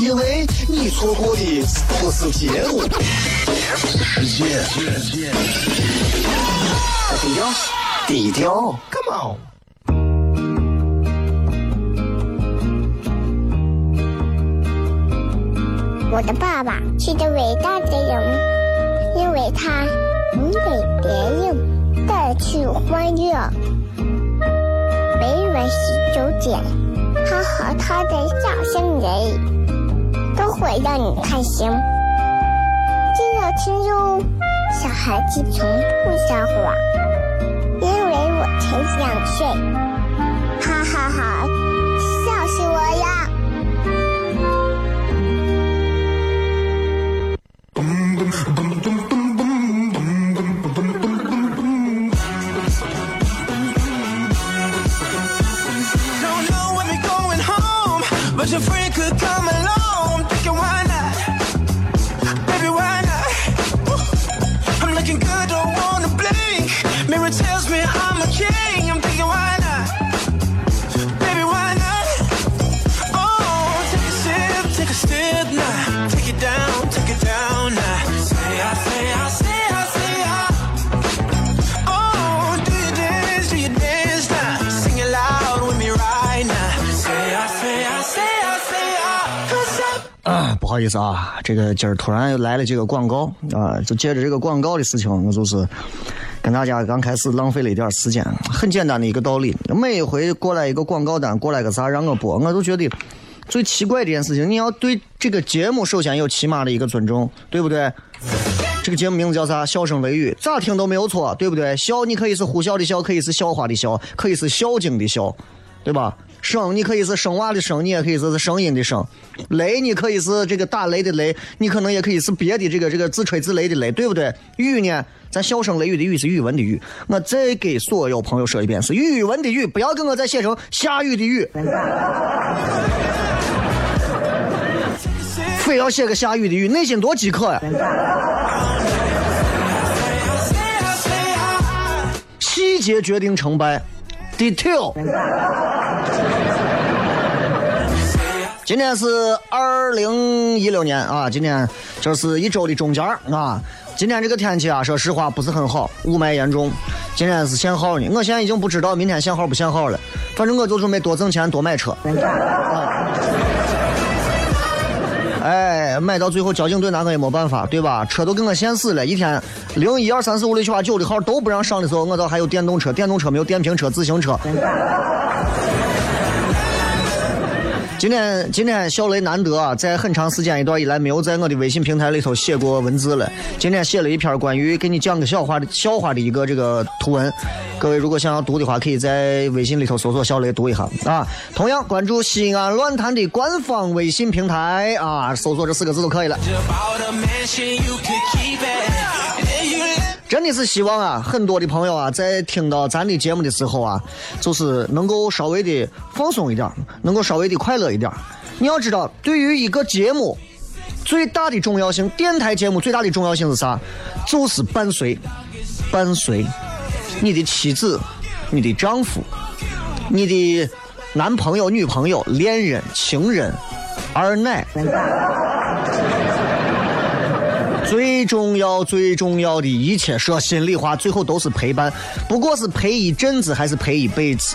因为你错过的不是节目，世界。低调，低调，Come on。我的爸爸是个伟大的人，因为他能给别人带去欢乐。每晚十九点，他和他的笑声人，都会让你开心。记得听哟，小孩子从不撒谎，因为我才两岁。哈哈哈，笑死我了！But your freaker 不好意思啊，这个今儿突然又来了几个广告啊，就借着这个广告的事情，我就是跟大家刚开始浪费了一点时间。很简单的一个道理，每一回过来一个广告单，过来个啥让我播，我都觉得最奇怪的一件事情，你要对这个节目首先有起码的一个尊重，对不对？这个节目名字叫啥？笑声雷雨，咋听都没有错，对不对？笑，你可以是呼啸的笑，可以是笑话的笑，可以是笑精的笑，对吧？声，你可以是生娃的生，你也可以是声音的声。雷，你可以是这个打雷的雷，你可能也可以是别的这个这个自吹自擂的雷，对不对？雨呢，咱笑声雷雨的雨是语文的雨。我再给所有朋友说一遍，是语文的语，不要跟我再写成下雨的雨。非要写个下雨的雨，内心多饥渴呀！细节决定成败，detail。今天是二零一六年啊，今天这是一周的中间啊。今天这个天气啊，说实话不是很好，雾霾严重。今天是限号呢，我现在已经不知道明天限号不限号了，反正我就准备多挣钱多买车。啊哎，买到最后交警队拿我也没办法，对吧？车都给我限死了，一天零一二三四五六七八九的号都不让上的时候，我倒还有电动车，电动车没有电瓶车、自行车。今天今天小雷难得啊，在很长时间一段以来没有在我的微信平台里头写过文字了。今天写了一篇关于给你讲个笑话的笑话的一个这个图文，各位如果想要读的话，可以在微信里头搜索小雷读一下啊。同样关注西安论坛的官方微信平台啊，搜索这四个字就可以了。真的是希望啊，很多的朋友啊，在听到咱的节目的时候啊，就是能够稍微的放松一点，能够稍微的快乐一点。你要知道，对于一个节目最大的重要性，电台节目最大的重要性是啥？就是伴随，伴随你的妻子、你的丈夫、你的男朋友、女朋友、恋人、情人、二奶。最重要、最重要的一切，说心里话，最后都是陪伴，不过是陪一阵子还是陪一辈子，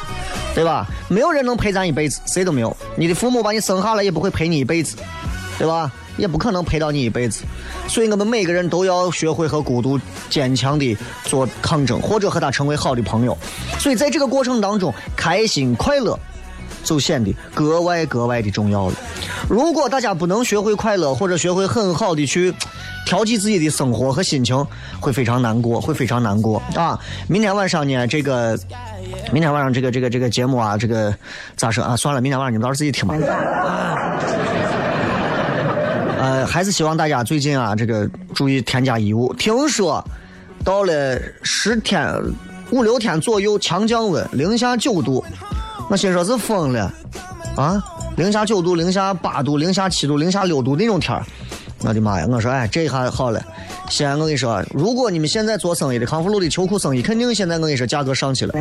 对吧？没有人能陪咱一辈子，谁都没有。你的父母把你生下来，也不会陪你一辈子，对吧？也不可能陪到你一辈子。所以我们每个人都要学会和孤独坚强的做抗争，或者和他成为好的朋友。所以在这个过程当中，开心快乐。就显得格外格外的重要了。如果大家不能学会快乐，或者学会很好的去调剂自己的生活和心情，会非常难过，会非常难过啊！明天晚上呢，这个明天晚上这个这个这个节目啊，这个咋说啊？算了，明天晚上你们到时候自己听吧。呃，还是希望大家最近啊，这个注意添加衣物。听说到了十天五六天左右强降温，零下九度，我心说是疯了啊！零下九度、零下八度、零下七度、零下六度那种天儿，我的妈呀！我说哎，这一下好了。西安，我跟你说，如果你们现在做生意的康复路的秋裤生意，肯定现在我跟你说价格上去了。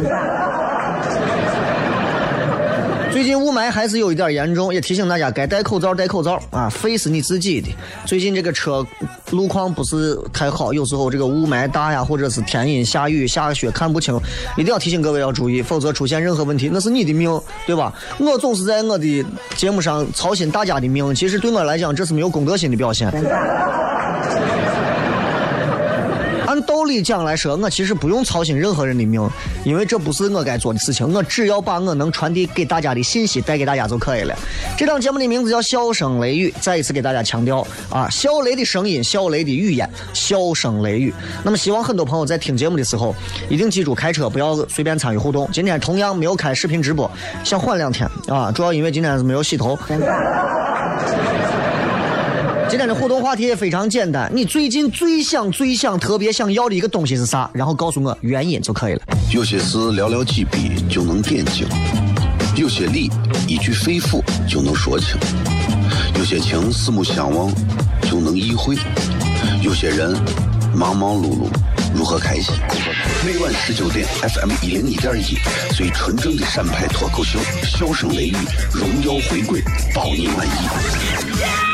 最近雾霾还是有一点严重，也提醒大家该戴口罩戴口罩啊，肺是你自己的。最近这个车路况不是太好，有时候这个雾霾大呀，或者是天阴下雨下雪看不清，一定要提醒各位要注意，否则出现任何问题那是你的命，对吧？我总是在我的节目上操心大家的命，其实对我来讲这是没有公德心的表现。道理讲来说，我其实不用操心任何人的命，因为这不是我该做的事情。我只要把我能传递给大家的信息带给大家就可以了。这档节目的名字叫《笑声雷雨》，再一次给大家强调啊，笑雷的声音，笑雷的语言，笑声雷雨。那么，希望很多朋友在听节目的时候，一定记住开车不要随便参与互动。今天同样没有开视频直播，想缓两天啊，主要因为今天是没有洗头。今天的互动话题也非常简单，你最近最想、最想、特别想要的一个东西是啥？然后告诉我原因就可以了。有些事寥寥几笔就能点睛，有些理一句肺腑就能说清，有些情四目相望就能意会，有些人忙忙碌碌如何开心？每晚十九点，FM 一零一点一，最纯正的陕派脱口秀，笑声雷雨，荣耀回归，包你满意。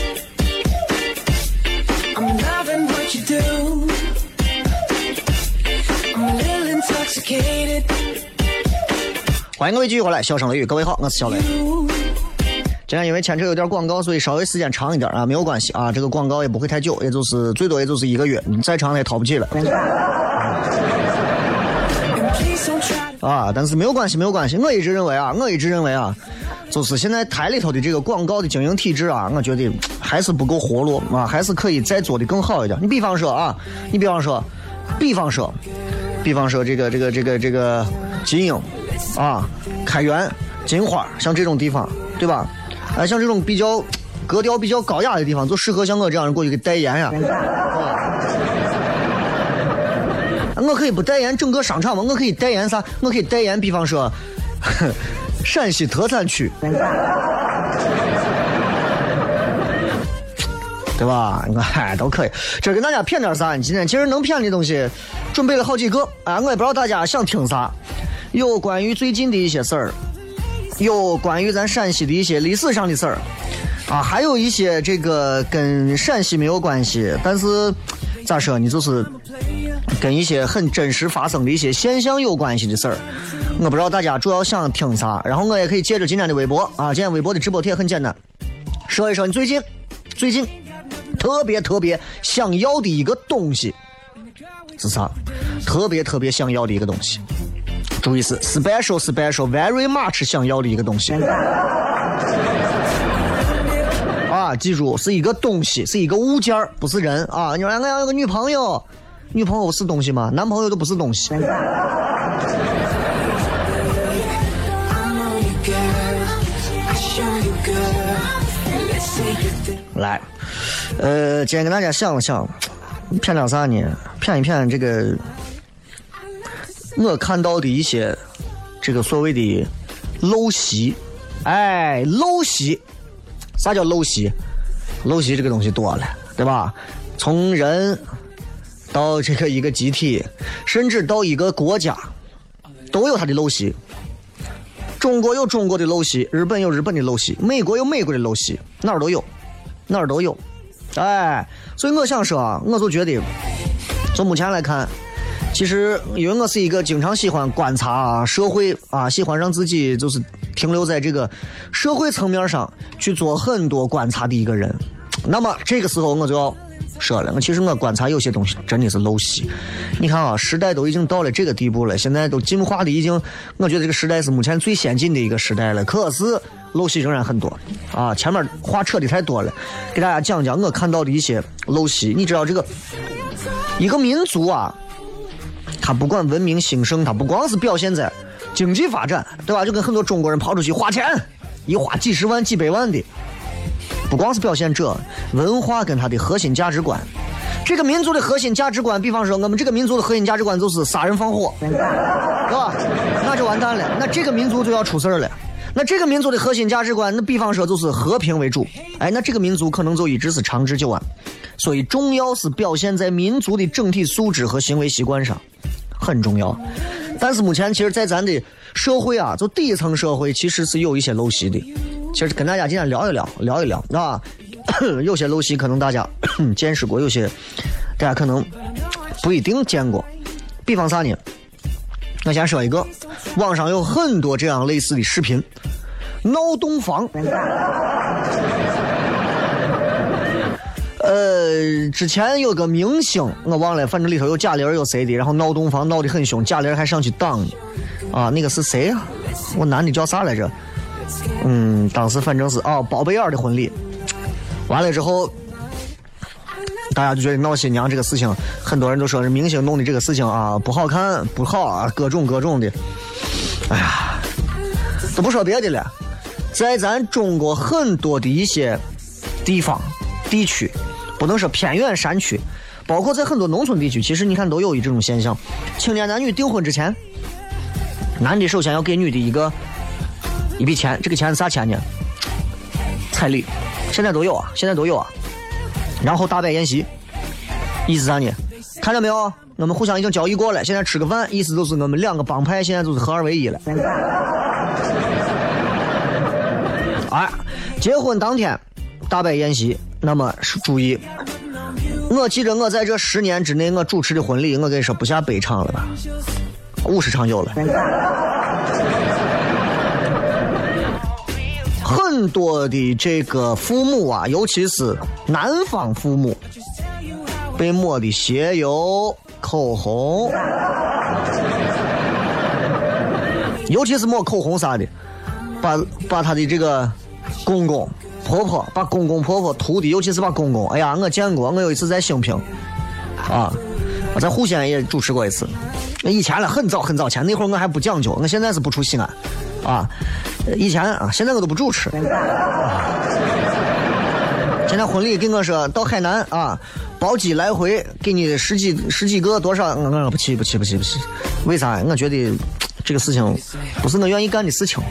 What you do. I'm a little intoxicated. 欢迎各位继续回来，笑声雷雨，各位好，我是小雷。今天因为牵扯有点广告，所以稍微时间长一点啊，没有关系啊，这个广告也不会太久，也就是最多也就是一个月，你再长也掏不起了 啊。但是没有关系，没有关系，我一直认为啊，我一直认为啊，就是现在台里头的这个广告的经营体制啊，我觉得还是不够活络啊，还是可以再做的更好一点。你比方说啊，你比方说，比方说，比方说这个这个这个这个金鹰啊，开元、金花，像这种地方，对吧？哎，像这种比较格调比较高雅的地方，就适合像我这样人过去给代言呀、我可以不代言整个商场吗？我可以代言啥？我可以代言，比方说陕西特产区，对吧？你看，哎，都可以。这跟大家谝点啥？今天其实能谝的东西准备了好几个啊，我也不知道大家想听啥。有关于最近的一些事儿，有关于咱陕西的一些历史上的事儿，啊，还有一些这个跟陕西没有关系，但是咋说呢，就是跟一些很真实发生的一些现象有关系的事儿。我不知道大家主要想听啥，然后我也可以借着今天的微博啊，今天微博的直播帖很简单，说一说你最近最近特别特别想要的一个东西是啥？特别特别想要的一个东西，注意是 special special very much 想要的一个东西。啊，记住是一个东西，是一个物件儿，不是人啊！你说我要有个女朋友，女朋友是东西吗？男朋友都不是东西。来，呃，今天跟大家想了想，骗点啥呢？骗一骗这个我看到的一些这个所谓的陋习，哎，陋习，啥叫陋习？陋习这个东西多了，对吧？从人到这个一个集体，甚至到一个国家，都有它的陋习。中国有中国的陋习，日本有日本的陋习，美国有美国的陋习，哪儿都有，哪儿都有。哎，所以我想说啊，我就觉得，从目前来看，其实因为我是一个经常喜欢观察社会啊，喜欢让自己就是停留在这个社会层面上去做很多观察的一个人。那么这个时候我就要说了，我其实我观察有些东西真的是陋习。你看啊，时代都已经到了这个地步了，现在都进化的已经，我觉得这个时代是目前最先进的一个时代了。可是陋习仍然很多啊！前面话扯的太多了，给大家讲讲我看到的一些陋习。你知道这个一个民族啊，它不管文明兴盛，它不光是表现在经济发展，对吧？就跟很多中国人跑出去花钱，一花几十万、几百万的，不光是表现者文化跟它的核心价值观。这个民族的核心价值观，比方说我们这个民族的核心价值观就是杀人放火，对吧？那就完蛋了，那这个民族就要出事儿了。那这个民族的核心价值观，那比方说就是和平为主，哎，那这个民族可能就一直是长治久安。所以重要是表现在民族的整体素质和行为习惯上，很重要。但是目前其实，在咱的社会啊，就底层社会，其实是有一些陋习的。其实跟大家今天聊一聊，聊一聊，啊，有些陋习可能大家见识过，有些大家可能不一定见过。比方啥呢？我先说一个，网上有很多这样类似的视频，闹洞房。呃，之前有个明星，我忘了，反正里头有贾玲，有谁的，然后闹洞房闹得很凶，贾玲还上去挡呢。啊，那个是谁呀？我男的叫啥来着？嗯，当时反正是啊，包贝尔的婚礼。完了之后，大家就觉得闹新娘这个事情，很多人都说是明星弄的这个事情啊，不好看，不好啊，各种各种的。哎呀，都不说别的了，在咱中国很多的一些地方、地区，不能说偏远山区，包括在很多农村地区，其实你看都有一这种现象：青年男女订婚之前，男的首先要给女的一个一笔钱，这个钱是啥钱呢？彩礼，现在都有啊，现在都有啊。然后大摆宴席，意思啥呢？看到没有？我们互相已经交易过了，现在吃个饭，意思就是我们两个帮派现在就是合二为一了。哎，结婚当天大摆宴席，那么是注意，我记得我在这十年之内我主持的婚礼，我跟你说不下百场了吧，五十场有了。很多的这个父母啊，尤其是男方父母，被抹的鞋油、口红，尤其是抹口红啥的，把把他的这个公公婆婆，把公公婆婆涂的，尤其是把公公，哎呀，我见过，我有一次在兴平，啊，我在户县也主持过一次，那以前了，很早很早前，那会儿我还不讲究，我现在是不出西安。啊，以前啊，现在我都不主持。现在婚礼跟我说到海南啊，包机来回给你十几十几个多少？我我不去不去不去不去，为啥？我觉得这个事情不是我愿意干的事情。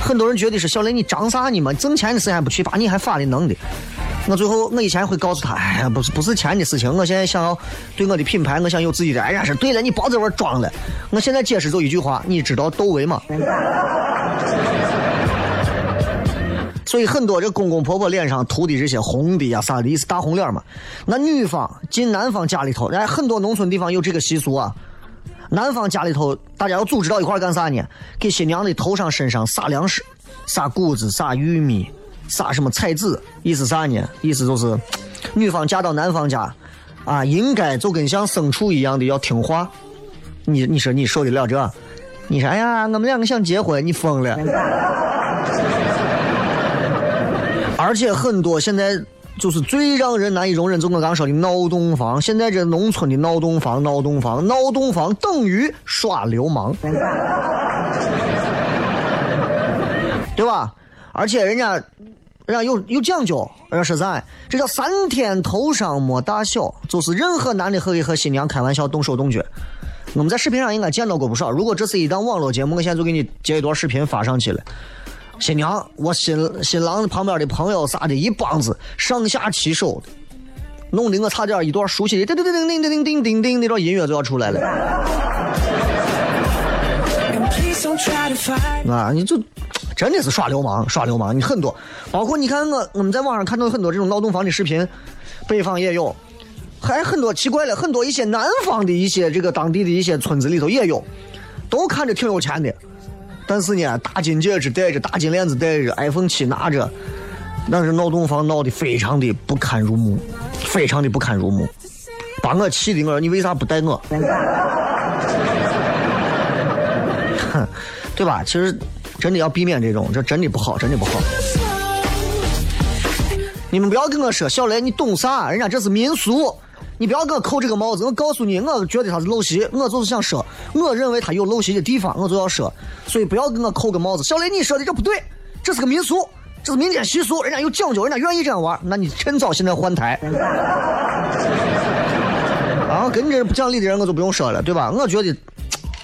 很多人觉得是小雷你张啥呢嘛？挣钱的事还不去，把你还发的能的。我最后我以前会告诉他，哎呀，不是不是钱的事情。我现在想要对我的品牌，我想有自己的。哎呀，是对了，你别在这装了。我现在解释就一句话，你知道窦唯吗？所以很多这公公婆婆脸上涂的这些红的呀啥的，意思大红脸嘛。那女方进男方家里头，哎，很多农村地方有这个习俗啊。男方家里头，大家要组织到一块干啥呢？给新娘的头上身上撒粮食，撒谷子，撒玉米。撒什么彩纸？意思啥呢？意思就是，女方嫁到男方家，啊，应该就跟像牲畜一样的要听话。你你说你受得了这？你说哎呀，我们两个想结婚，你疯了。而且很多现在就是最让人难以容忍，就我刚说的闹洞房。现在这农村的闹洞房，闹洞房，闹洞房等于耍流氓，对吧？而且人家。人家有有讲究，人家说啥？这叫三天头上没大小，就是任何男的可以和新娘开玩笑动手动脚。我们在视频上应该见到过不少。如果这是一档网络节目，我现在就给你截一段视频发上去了。新娘，我新新郎旁边的朋友啥的，一帮子上下其手，弄得我差点一段熟悉的叮叮叮叮叮叮叮叮叮那段音乐就要出来了。啊，你就真的是耍流氓，耍流氓！你很多，包括你看我我们在网上看到很多这种闹洞房的视频，北方也有，还很多奇怪了，很多一些南方的一些这个当地的一些村子里头也有，都看着挺有钱的，但是呢，大金戒指戴着，大金链子戴着，iPhone 七拿着，但是闹洞房闹得非常的不堪入目，非常的不堪入目，把我气的我说你为啥不带我？哼，对吧？其实真的要避免这种，这真的不好，真的不好。你们不要跟我说小雷，你懂啥？人家这是民俗，你不要给我扣这个帽子。我告诉你，我觉得他是陋习，我就是想说，我认为他有陋习的地方，我就要说。所以不要给我扣个帽子。小雷，你说的这不对，这是个民俗，这是民间习俗，人家有讲究，人家愿意这样玩，那你趁早现在换台。啊，跟你这不讲理的人我就不用说了，对吧？我觉得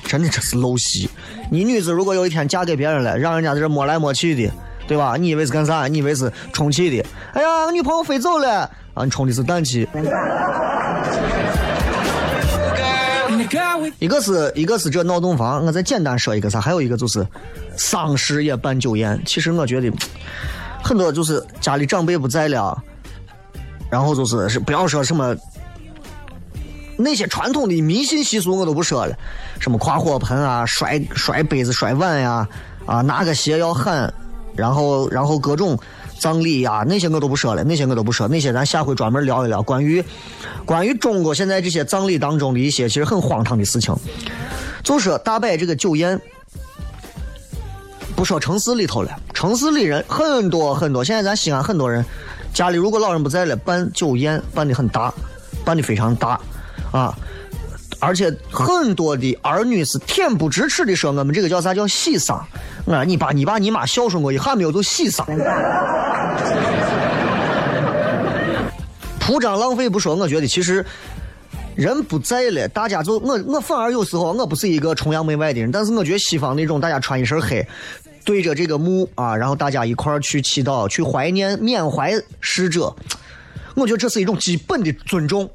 真的这是陋习。你女子如果有一天嫁给别人了，让人家在这摸来摸去的，对吧？你以为是干啥？你以为是充气的？哎呀，女朋友飞走了啊！你充的是氮气。一个是一个是这闹洞房，我再简单说一个啥，还有一个就是丧事也办酒宴。其实我觉得很多就是家里长辈不在了，然后就是是不要说什么那些传统的迷信习俗我都不说了，什么跨火盆啊、摔摔杯子、摔碗呀，啊拿个鞋要喊，然后然后各种葬礼呀、那些我都不说了，那些我都不说，那些咱下回专门聊一聊关于关于中国现在这些葬礼当中的一些其实很荒唐的事情。就说大摆这个酒宴，不说城市里头了，城市里人很多很多。现在咱西安很多人家里如果老人不在了，办酒宴办的很大，办的非常大啊。而且很多的儿女是恬不知耻的说，我们这个叫啥叫喜丧。我说你爸你爸你妈孝顺我一下没有就喜丧。铺张浪费不说，我觉得其实人不在了，大家就我我反而有时候我不是一个崇洋媚外的人，但是我觉得西方那种大家穿一身黑，对着这个墓啊，然后大家一块儿去祈祷、去怀念、缅怀逝者，我觉得这是一种基本的尊重，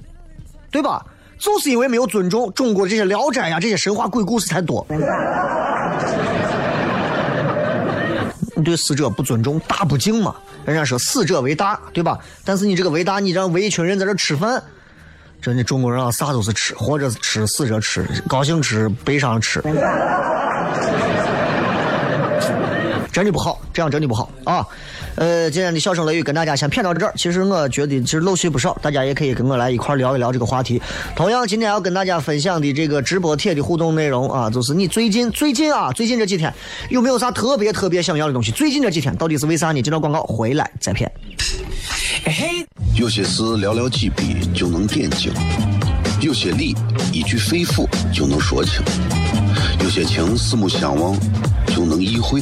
对吧？就是因为没有尊重，中国这些聊斋呀、这些神话鬼故事才多。你对死者不尊重，大不敬嘛？人家说死者为大，对吧？但是你这个为大，你让围一群人在这吃饭，真的中国人啊，啥都是吃，活着吃，死着吃，高兴吃，悲伤吃，真的不好，这样真的不好啊！呃，今天的笑声雷雨跟大家先谝到这儿。其实我觉得其实漏絮不少，大家也可以跟我来一块聊一聊这个话题。同样，今天要跟大家分享的这个直播帖的互动内容啊，就是你最近最近啊，最近这几天有没有啥特别特别想要的东西？最近这几天到底是为啥呢？接到广告回来再骗。有些事寥寥几笔就能点睛，有些理一句肺腑就能说清，有些情四目相望就能意会，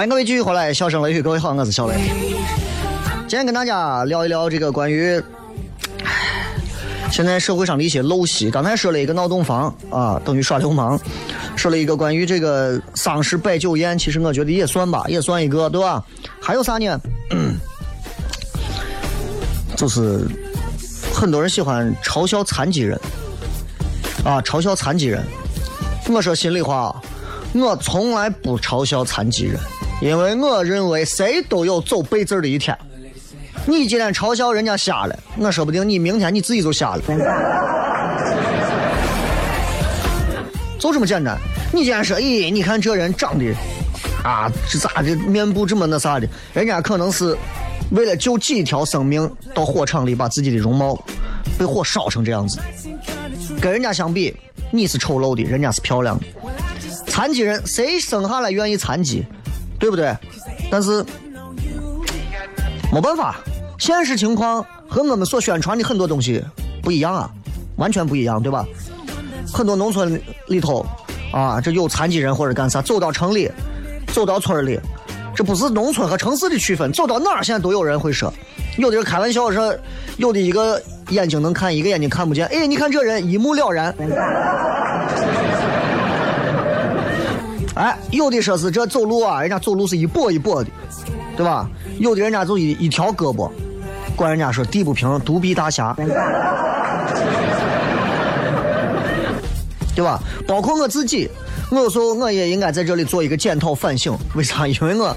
欢迎各位继续回来，笑声雷雨，各位好，我是小雷。今天跟大家聊一聊这个关于现在社会上的一些陋习。刚才说了一个闹洞房啊，等于耍流氓；说了一个关于这个丧事摆酒宴，其实我觉得也算吧，也算一个，对吧？还有啥呢？就是很多人喜欢嘲笑残疾人啊，嘲笑残疾人。我说心里话，我从来不嘲笑残疾人，因为我认为谁都有走背字的一天。你今天嘲笑人家瞎了，我说不定你明天你自己就瞎了，就这么简单。你今天说，咦，你看这人长得啊，这咋的，面部这么那啥的？人家可能是为了救几条生命，到火场里把自己的容貌被火烧成这样子。跟人家相比，你是丑陋的，人家是漂亮的。残疾人谁生下来愿意残疾，对不对？但是没办法，现实情况和我们所宣传的很多东西不一样啊，完全不一样，对吧？很多农村里头啊，这有残疾人或者干啥，走到城里，走到村里，这不是农村和城市的区分，走到哪儿现在都有人会说，有的人开玩笑说，有的一个眼睛能看，一个眼睛看不见，哎，你看这人一目了然。哎，有的说是这走路啊，人家走路是一跛一跛的，对吧？有的人家就一一条胳膊，管人家说地不平，独臂大侠，对吧？包括我自己，我有时候我也应该在这里做一个检讨反省。为啥？因为我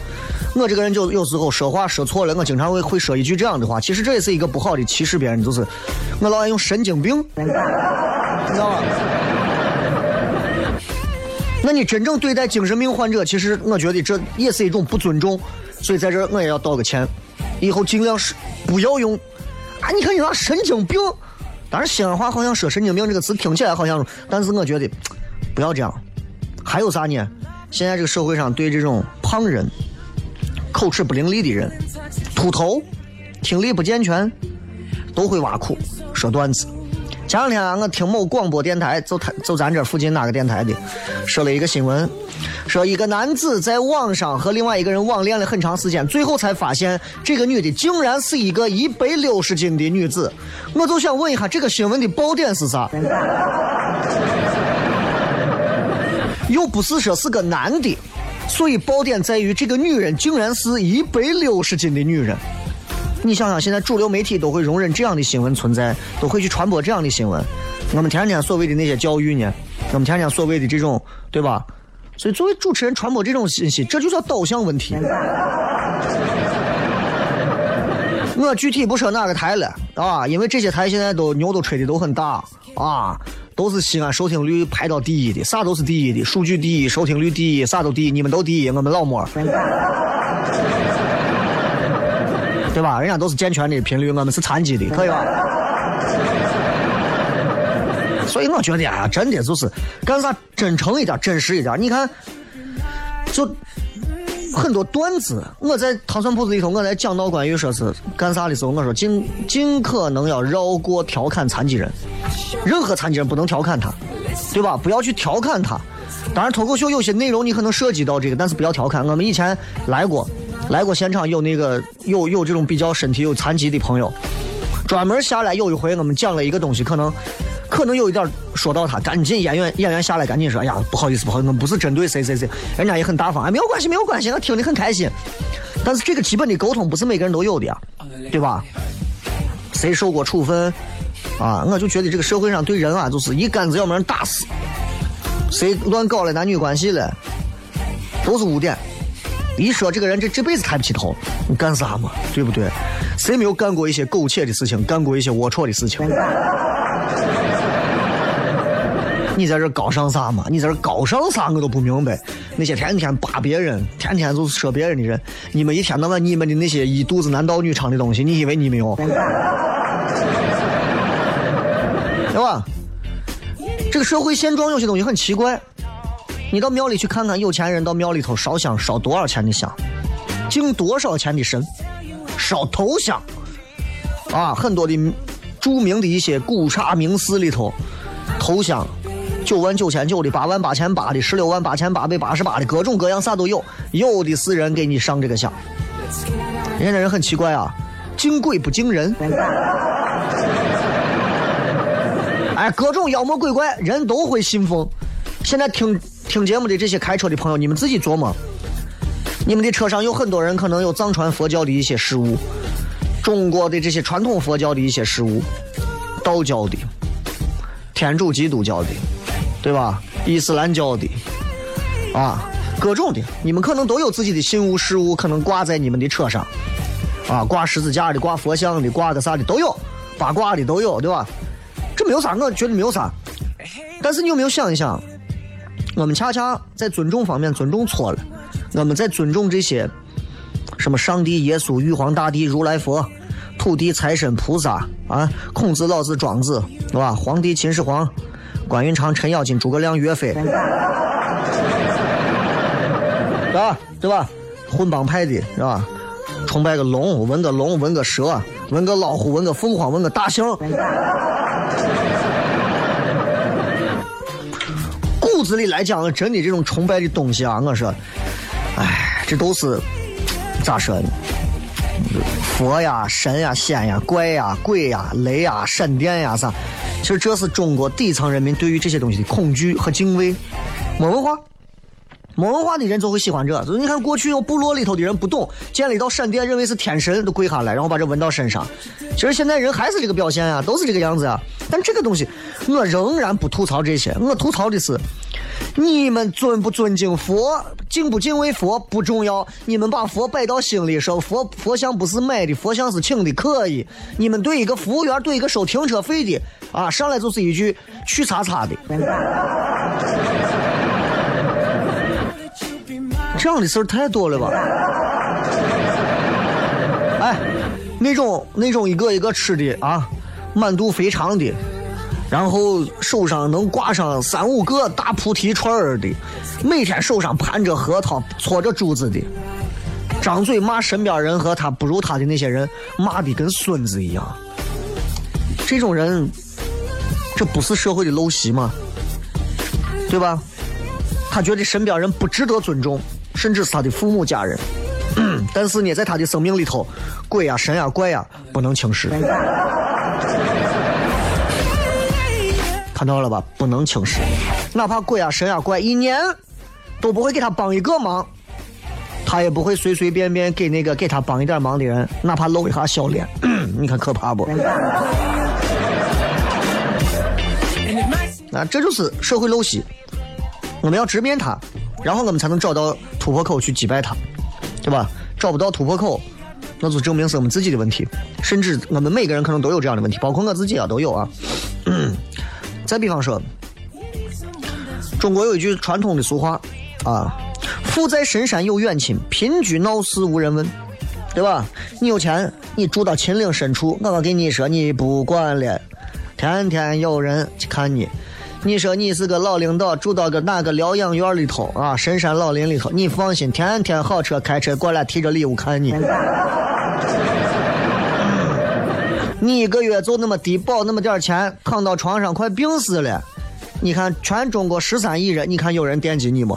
我这个人就有时候说话说错了，我经常会会说一句这样的话。其实这也是一个不好的歧视别人，就是我老爱用神经病，你知道吗？那你真正对待精神病患者，其实我觉得这也是一种不尊重，所以在这我也要道个歉，以后尽量是不要用啊！你看你那神经病，当然西安话好像说神经病这个词听起来好像，但是我觉得不要这样。还有啥呢？现在这个社会上对这种胖人、口齿不伶俐的人、秃头、听力不健全，都会挖苦说段子。前两天，我听某广播电台，就他就咱这附近哪个电台的，说了一个新闻，说一个男子在网上和另外一个人网恋了很长时间，最后才发现这个女的竟然是一个一百六十斤的女子。我就想问一下，这个新闻的爆点是啥？又不是说是个男的，所以爆点在于这个女人竟然是一百六十斤的女人。你想想，现在主流媒体都会容忍这样的新闻存在，都会去传播这样的新闻。我们天天所谓的那些教育呢，我们天天所谓的这种，对吧？所以作为主持人传播这种信息，这就叫导向问题。我具体不说哪个台了啊，因为这些台现在都牛都吹的都很大啊，都是西安收听率排到第一的，啥都是第一的，数据第一，收听率第一，啥都第一，你们都第一，我们老莫。对吧？人家都是健全的频率，我们是残疾的，可以吧？所以我觉得啊，真的就是干啥真诚一点、真实一点。你看，就很多段子，我在糖蒜铺子里头，我在讲到关于说是干啥的时候，我说尽尽可能要绕过调侃残疾人，任何残疾人不能调侃他，对吧？不要去调侃他。当然，脱口秀有些内容你可能涉及到这个，但是不要调侃。我们以前来过。来过现场有那个有有这种比较身体有残疾的朋友，专门下来有一回我们讲了一个东西，可能可能有一点说到他，赶紧演员演员下来赶紧说，哎呀不好意思不好意思，我不是针对谁谁谁，人家也很大方，哎没有关系没有关系，我听得很开心。但是这个基本的沟通不是每个人都有的呀，对吧？谁受过处分啊？我就觉得这个社会上对人啊，就是一竿子要把人打死，谁乱搞了男女关系了，都是污点。一说这个人这这辈子抬不起头，你干啥嘛？对不对？谁没有干过一些苟且的事情，干过一些龌龊的事情？你在这高尚啥嘛？你在这高尚啥？我都不明白。那些天天扒别人、天天就是说别人的人，你们一天到晚你们的那些一肚子男盗女娼的东西，你以为你没有？对吧？这个社会现状有些东西很奇怪。你到庙里去看看，有钱人到庙里头烧香烧多少钱的香，敬多少钱的神，烧头香，啊，很多的著名的一些古刹名寺里头，头香九万九千九的、八万八千八的、十六万八千八百八十八的，各种各样啥都有。有的是人给你上这个香，人家人很奇怪啊，敬鬼不敬人。哎，各种妖魔鬼怪，人都会信奉。现在听听节目的这些开车的朋友，你们自己琢磨，你们的车上有很多人可能有藏传佛教的一些事物，中国的这些传统佛教的一些事物，道教的、天主基督教的，对吧？伊斯兰教的，啊，各种的，你们可能都有自己的信物事物，可能挂在你们的车上，啊，挂十字架的、挂佛像的、挂个啥的都有，八卦的都有，对吧？这没有啥，我觉得没有啥。但是你有没有想一想，我们恰恰在尊重方面尊重错了。我们在尊重这些什么上帝、耶稣、玉皇大帝、如来佛、土地、财神、菩萨啊，孔子、老子、庄子，是吧？皇帝、秦始皇、关云长、陈咬金、诸葛亮、岳飞，啊，对吧？混帮派的是吧？崇拜个龙，纹个龙，纹个蛇，纹个老虎，纹个凤凰，纹个大象。子里来讲，真的这种崇拜的东西啊，我说，哎，这都是咋说呢？佛呀、神呀、仙呀、怪呀、鬼呀、雷呀、闪电呀啥？其实这是中国底层人民对于这些东西的恐惧和敬畏。没文化，没文化的人就会喜欢这。就是你看过去有部落里头的人不懂，见了一道闪电，认为是天神，都跪下来，然后把这纹到身上。其实现在人还是这个表现啊，都是这个样子啊。但这个东西，我仍然不吐槽这些，我吐槽的是，你们尊不尊敬佛，敬不敬畏佛不重要，你们把佛摆到心里，说佛佛像不是买的，佛像是请的，可以。你们对一个服务员，对一个收停车费的，啊，上来就是一句去擦擦的。这样的事儿太多了吧？哎，那种那种一个一个吃的啊，满肚肥肠的，然后手上能挂上三五个大菩提串儿的，每天手上盘着核桃、搓着珠子的，张嘴骂身边人和他不如他的那些人，骂的跟孙子一样。这种人，这不是社会的陋习吗？对吧？他觉得身边人不值得尊重，甚至是他的父母家人。但是呢，在他的生命里头，鬼呀、神呀、怪呀，不能轻视。看到了吧？不能轻视，哪怕鬼啊、神呀、怪一年都不会给他帮一个忙，他也不会随随便便给那个给他帮一点忙的人，哪怕露一下笑脸。你看可怕不？啊，这就是社会陋习。我们要直面它，然后我们才能找到突破口去击败它，对吧？找不到突破口，那就证明是我们自己的问题，甚至我们每个人可能都有这样的问题，包括我自己啊都有啊。嗯 再比方说，中国有一句传统的俗话啊：“富在深山有远亲，贫居闹市无人问。”对吧？你有钱，你住到秦岭深处，我跟你说，你不管了，天天有人去看你。你说你是个老领导，住到个哪个疗养院里头啊？深山老林里头，你放心，天天好车开车过来提着礼物看你。你一个月就那么低保那么点钱，躺到床上快病死了。你看全中国十三亿人，你看有人惦记你吗？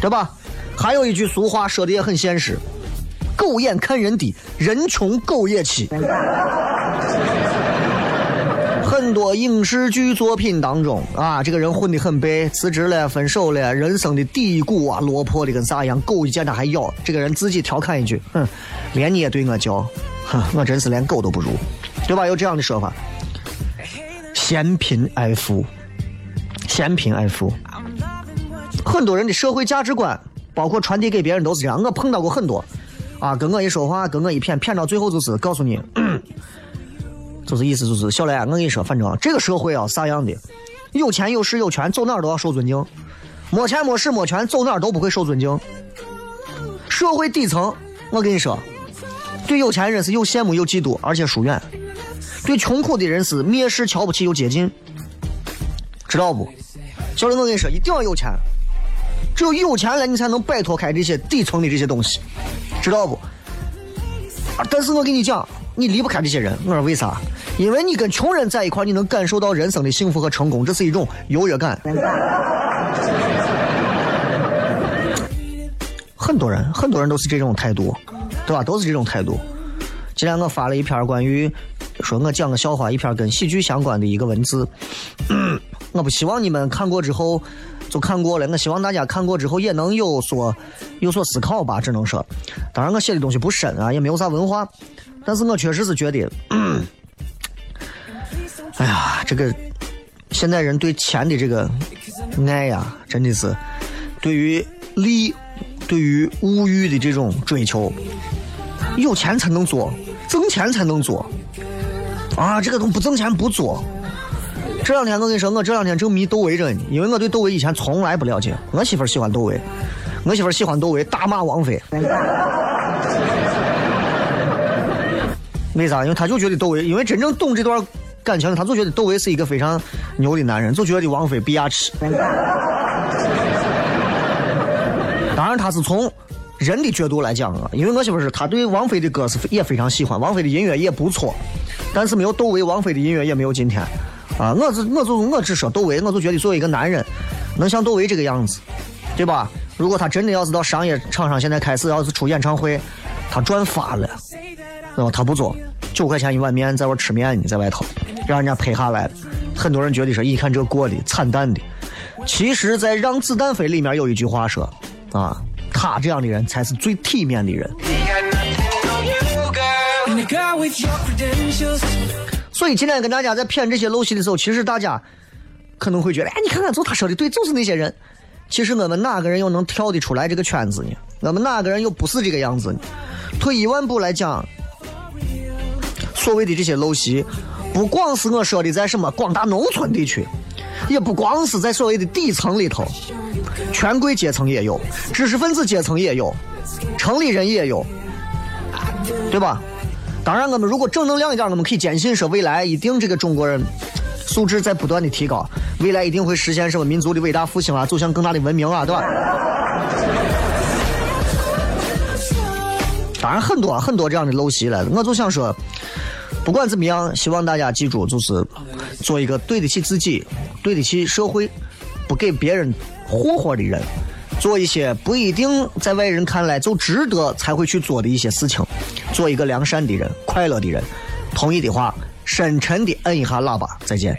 对吧？还有一句俗话说的也很现实：狗眼看人低，人穷狗也欺。很多影视剧作品当中啊，这个人混得很背，辞职了，分手了，人生的低谷啊，落魄的跟啥一样，狗一见他还咬。这个人自己调侃一句：“哼，连你也对我叫，哼，我真是连狗都不如，对吧？”有这样的说法。嫌贫爱富，嫌贫爱富，很多人的社会价值观，包括传递给别人都是这样。我碰到过很多，啊，跟我一说话，跟我一谝，谝到最后就是告诉你。就是意思就是小来，我跟你说，反正这个社会啊，啥样的，有钱有势有权，走哪儿都要受尊敬；没钱没势没权，走哪儿都不会受尊敬。社会底层，我跟你说，对有钱人是又羡慕又嫉妒，而且疏远；对穷苦的人是蔑视、瞧不起又接近，知道不？小雷，我跟你说，一定要有钱，只有有钱了，你才能摆脱开这些底层的这些东西，知道不？但是我跟你讲，你离不开这些人。我说为啥？因为你跟穷人在一块，你能感受到人生的幸福和成功，这是一种优越感。很多人，很多人都是这种态度，对吧？都是这种态度。今天我发了一篇关于说我讲个笑话，一篇跟喜剧相关的一个文字。我不希望你们看过之后就看过了，我希望大家看过之后也能有所有所思考吧。只能说，当然我写的东西不深啊，也没有啥文化，但是我确实是觉得，哎呀，这个现在人对钱的这个爱呀，真的是对于利、对于物欲的这种追求，有钱才能做，挣钱才能做啊，这个都不挣钱不做。这两天我跟你说，我这两天正迷窦唯着呢，因为我对窦唯以前从来不了解。我媳妇喜欢窦唯，我媳妇喜欢窦唯，大骂王菲。为啥？因为她就觉得窦唯，因为真正懂这段感情的，她就觉得窦唯是一个非常牛的男人，就觉得王菲比牙齿。当然，他是从人的角度来讲啊，因为我媳妇是她对王菲的歌是也非常喜欢，王菲的音乐也不错，但是没有窦唯，王菲的音乐也没有今天。啊，我只我就我只说窦唯，我就觉得作为一个男人，能像窦唯这个样子，对吧？如果他真的要是到商业场上，现在开始要是出演唱会，他赚发了，对吧？他不做，九块钱一碗面，在我吃面呢，在外头，让人家拍下来很多人觉得说，一看这过的惨淡的。其实，在《让子弹飞》里面有一句话说，啊，他这样的人才是最体面的人。所以今天跟大家在谝这些陋习的时候，其实大家可能会觉得，哎，你看看，就他说的对，就是那些人。其实我们哪个人又能跳得出来这个圈子呢？我们哪个人又不是这个样子呢？退一万步来讲，所谓的这些陋习，不光是我说的在什么广大农村地区，也不光是在所谓的底层里头，权贵阶层也有，知识分子阶层也有，城里人也有，对吧？当然，我们如果正能量一点，我们可以坚信说，未来一定这个中国人素质在不断的提高，未来一定会实现什么民族的伟大复兴啊，走向更大的文明啊，对吧？当然，很多很多这样的陋习了，我就想说，不管怎么样，希望大家记住，就是做一个对得起自己、对得起社会、不给别人霍霍的人。做一些不一定在外人看来就值得才会去做的一些事情，做一个良善的人，快乐的人。同意的话，深沉的摁一下喇叭。再见。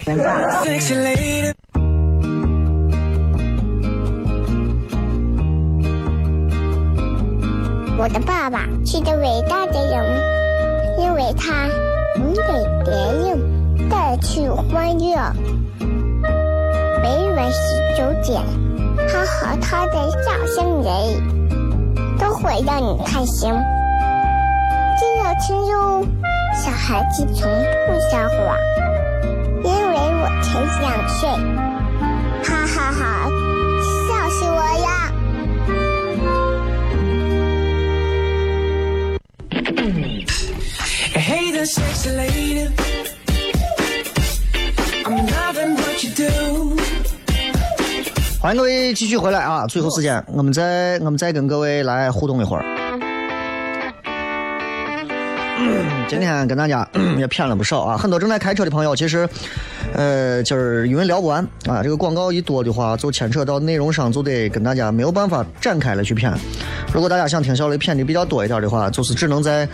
我的爸爸是个伟大的人，因为他能给别人带去欢乐。晚十九点。他和他的笑声人，都会让你开心。记得听哟，小孩子从不撒谎，因为我才两岁。哈哈哈，笑死我呀！Hey there, sexy lady. 欢迎各位继续回来啊！最后时间，我们再我们再跟各位来互动一会儿。今天跟大家也骗了不少啊！很多正在开车的朋友，其实，呃，就是因为聊不完啊，这个广告一多的话，就牵扯到内容上，就得跟大家没有办法展开了去骗。如果大家想听小雷骗的比较多一点的话，就是只能在。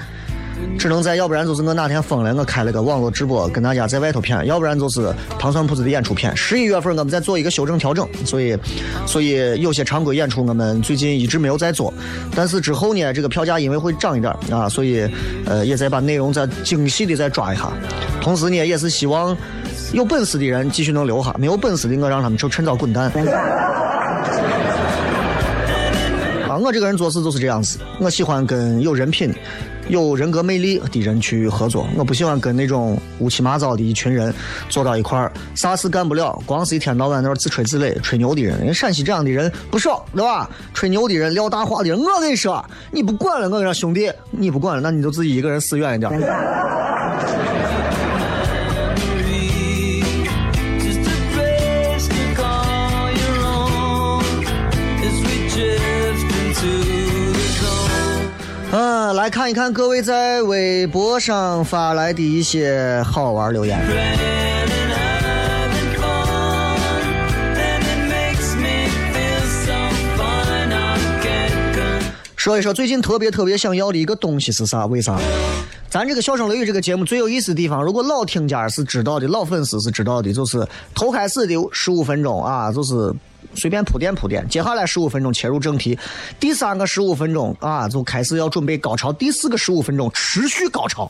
只能在，要不然就是我哪天疯了，我开了个网络直播，跟大家在外头骗；要不然就是糖蒜铺子的演出骗。十一月份我们在做一个修正调整，所以，所以有些常规演出我们最近一直没有在做。但是之后呢，这个票价因为会涨一点啊，所以呃也在把内容再精细的再抓一下。同时呢，也是希望有本事的人继续能留下，没有本事的我让他们就趁早滚蛋。啊，我这个人做事就是这样子，我喜欢跟有人品。有人格魅力的人去合作，我不喜欢跟那种乌七八糟的一群人坐到一块儿，啥事干不了，光是一天到晚在那自吹自擂、吹牛的人。人陕西这样的人不少，对吧？吹牛的人、撂大话的人，我跟你说，你不管了，我跟你说，兄弟，你不管了，那你就自己一个人死远一点。啊，来。看一看各位在微博上发来的一些好玩留言。说一说最近特别特别想要的一个东西是啥？为啥？咱这个笑声雷雨这个节目最有意思的地方，如果老听家是知道的，老粉丝是知道的，就是头开始的十五分钟啊，就是随便铺垫铺垫，接下来十五分钟切入正题，第三个十五分钟啊就开始要准备高潮，第四个十五分钟持续高潮。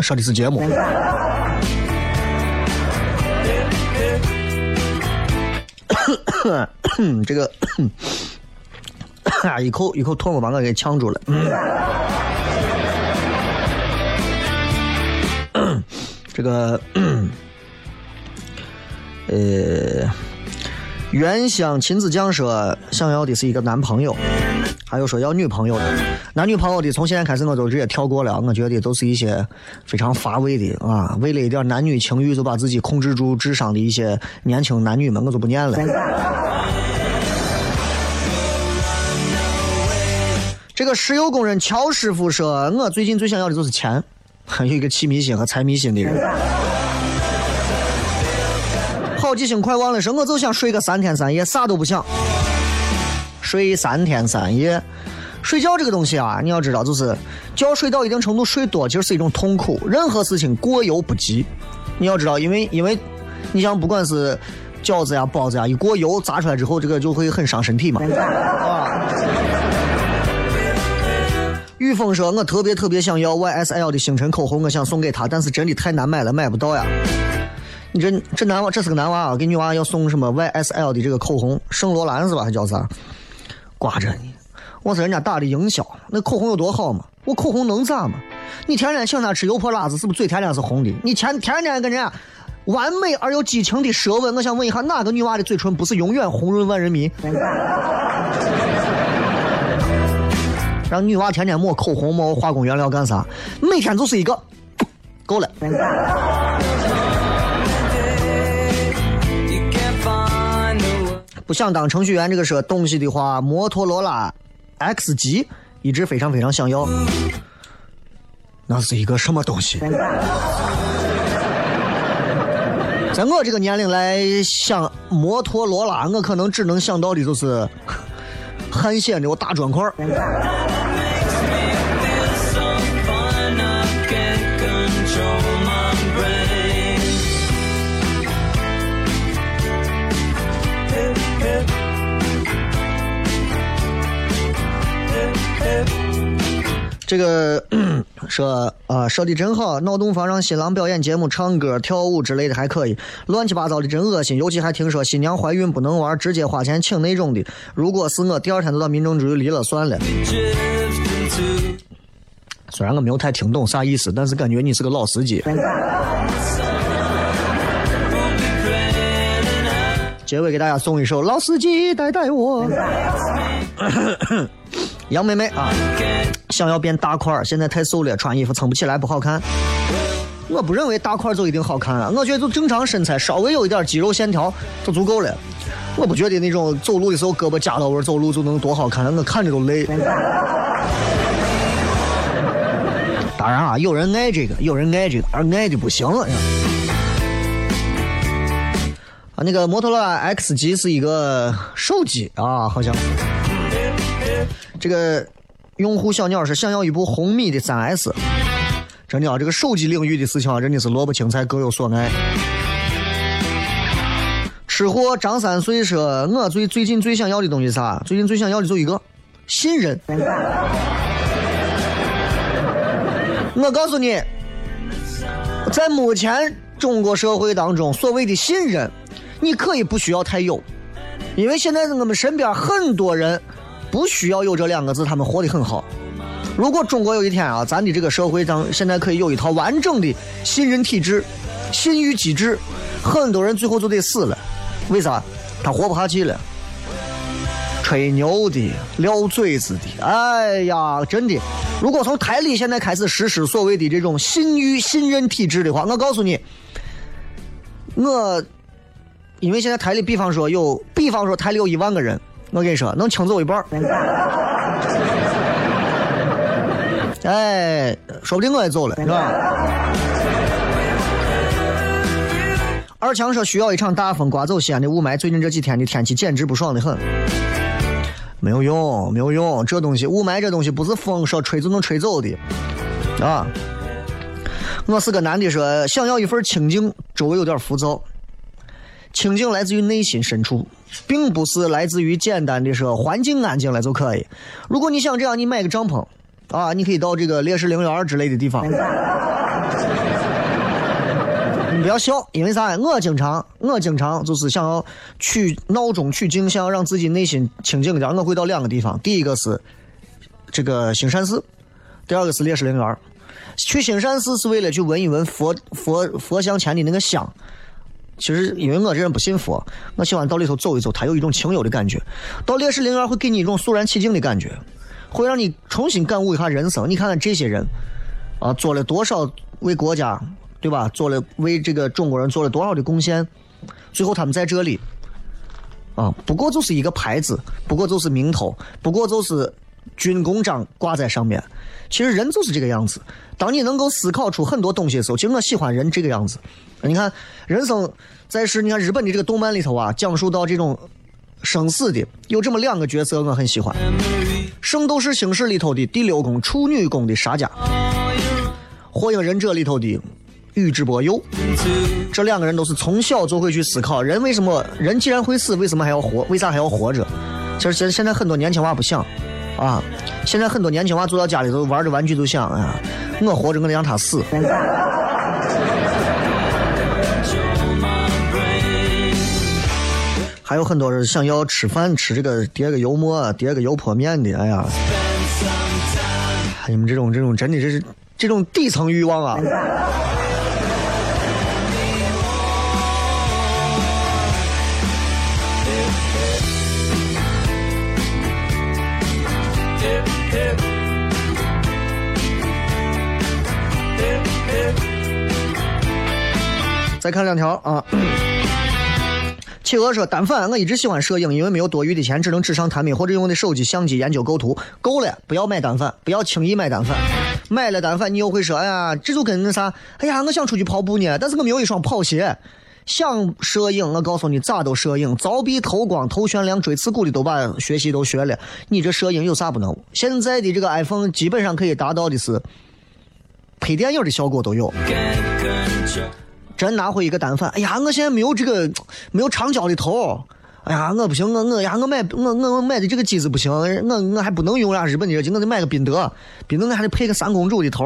说的是节目。这个啊，一口一口唾沫把我给呛住了。这个呃，原乡亲子酱说想要的是一个男朋友，还有说要女朋友的，男女朋友的从现在开始我都直接跳过了，我觉得都是一些非常乏味的啊，为了一点男女情欲就把自己控制住智商的一些年轻男女们，我就不念了。这个石油工人乔师傅说：“我最近最想要的就是钱，还 有一个气迷心和财迷心的人。”好记性快忘了说，我就想睡个三天三夜，啥都不想。睡三天三夜，睡觉这个东西啊，你要知道，就是觉睡到一定程度，睡多其实是一种痛苦。任何事情过犹不及，你要知道，因为因为你像不管是饺子呀、包子呀，一过油炸出来之后，这个就会很伤身体嘛。啊。玉峰说：“我特别特别想要 YSL 的星辰口红，我想送给他，但是真的太难买了，买不到呀。你这这男娃，这是个男娃啊，给女娃要送什么 YSL 的这个口红，圣罗兰是吧？还叫啥？挂着呢。我是人家打的营销，那口红有多好嘛？我口红能咋嘛？你天天请他吃油泼辣子，是不是嘴天天是红的？你天天天跟人家完美而又激情的舌吻，我想问一下，哪个女娃的嘴唇不是永远红润万人迷？让女娃天天抹口红、抹化工原料干啥？每天就是一个，够了。想当程序员这个说东西的话，摩托罗拉 X 级一直非常非常想要。那是一个什么东西？在我这个年龄来想摩托罗拉，我可能只能想到的就是汉显的我大砖块这个 说啊，说的真好，脑洞房让新郎表演节目、唱歌、跳舞之类的还可以，乱七八糟的真恶心。尤其还听说新娘怀孕不能玩，直接花钱请那种的。如果是我，第二天就到民政局离了算了。虽然我没有太听懂啥意思，但是感觉你是个老司机。结尾给大家送一首《老司机带带我》。杨妹妹啊，想要变大块儿，现在太瘦了，穿衣服撑不起来，不好看。我不认为大块儿就一定好看啊，我觉得就正常身材，稍微有一点肌肉线条就足够了。我不觉得那种走路的时候胳膊夹到我走路就能多好看，我看着都累。当然啊，有人爱这个，有人爱这个，而爱的不行了。啊，那个摩托罗拉 X 级是一个手机啊，好像。这个用户小鸟是想要一部红米的 3S。真的啊，这个手机领域的事情啊，真的是萝卜青菜各有所爱。吃货张三岁说：“我最最近最想要的东西啥？最近最想要的就一个信任。我告诉你，在目前中国社会当中，所谓的信任，你可以不需要太有，因为现在我们身边很多人不需要有这两个字，他们活得很好。如果中国有一天啊，咱的这个社会上现在可以有一套完整的信任体制、信誉机制，很多人最后就得死了。为啥？他活不下去了。吹牛的、撂嘴子的，哎呀，真的！如果从台里现在开始实施所谓的这种信誉、信任体制的话，我告诉你，我因为现在台里，比方说有，比方说台里有一万个人，我跟你说，能清走一半儿。哎，说不定我也走了，是吧？二强说需要一场大风刮走西安的雾霾，最近这几天的天气简直不爽的很。没有用，没有用，这东西雾霾这东西不是风说吹就能吹走的，啊！我是个男的，说想要一份清静，周围有点浮躁。清静来自于内心深处，并不是来自于简单的说环境安静了就可以。如果你想这样，你买个帐篷，啊，你可以到这个烈士陵园之类的地方。你不要笑，因为啥？我经常，我经常就是想要取闹中取静，想要让自己内心清静一点。我会到两个地方，第一个是这个兴善寺，第二个是烈士陵园。去兴善寺是为了去闻一闻佛佛佛像前的那个香。其实，因为我这人不信佛，我喜欢到里头走一走，它有一种清幽的感觉。到烈士陵园会给你一种肃然起敬的感觉，会让你重新感悟一下人生。你看看这些人，啊，做了多少为国家，对吧？做了为这个中国人做了多少的贡献，最后他们在这里，啊，不过就是一个牌子，不过就是名头，不过就是军功章挂在上面。其实人就是这个样子。当你能够思考出很多东西的时候，其实我喜欢人这个样子。你看，人生在世，你看日本的这个动漫里头啊，讲述到这种生死的，有这么两个角色，我很喜欢。《圣斗士星矢》里头的第六宫处女宫的沙加，《火影忍者》里头的宇智波鼬，这两个人都是从小就会去思考，人为什么人既然会死，为什么还要活？为啥还要活着？其实现现在很多年轻娃不想啊，现在很多年轻娃坐到家里头玩着玩具都想哎啊，我活着我得让他死。还有很多人想要吃饭吃这个叠个油馍叠个油泼面的，哎呀，你们这种这种真的这是这种底层欲望啊！再看两条啊。企鹅说：“单反，我一直喜欢摄影，因为没有多余的钱，只能纸上谈兵或者用的手机相机研究构图。够了，不要买单反，不要轻易买单反。买了单反，你又会说：哎呀，这就跟那啥，哎呀，我想出去跑步呢，但是我没有一双跑鞋。想摄影，我告诉你咋都摄影，凿壁、偷光、头悬梁、锥刺股的都把学习都学了。你这摄影有啥不能？现在的这个 iPhone 基本上可以达到的是拍电影的效果都有。”真拿回一个单反，哎呀，我现在没有这个没有长焦的头，哎呀，我不行，我我呀，我买我我我买的这个机子不行，我我还不能用呀日本的机，我得买个宾得，宾得我还得配个三公主的头。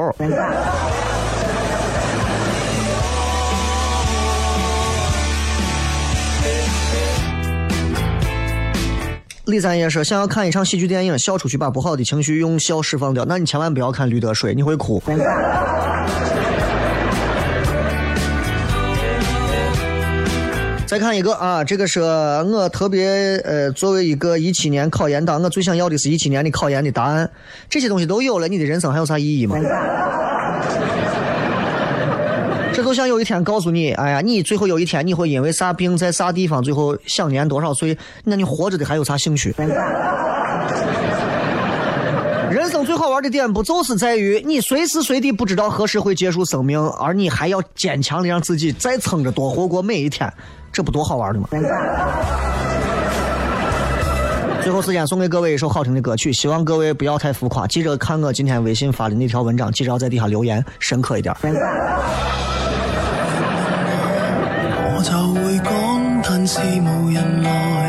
李三爷说，想要看一场喜剧电影，笑出去把不好的情绪用笑释放掉，那你千万不要看《驴得水》，你会哭。再看一个啊，这个是我特别呃，作为一个一七年考研党，我最想要的是一七年的考研的答案。这些东西都有了，你的人生还有啥意义吗？就像有一天告诉你，哎呀，你最后有一天你会因为啥病在啥地方，最后享年多少岁？那你活着的还有啥兴趣？人生最好玩的点不就是在于你随时随地不知道何时会结束生命，而你还要坚强的让自己再撑着多活过每一天。这不多好玩的吗？最后时间送给各位一首好听的歌曲，希望各位不要太浮夸。记着看我今天微信发的那条文章，记着要在底下留言，深刻一点。我就会讲，但是无人来。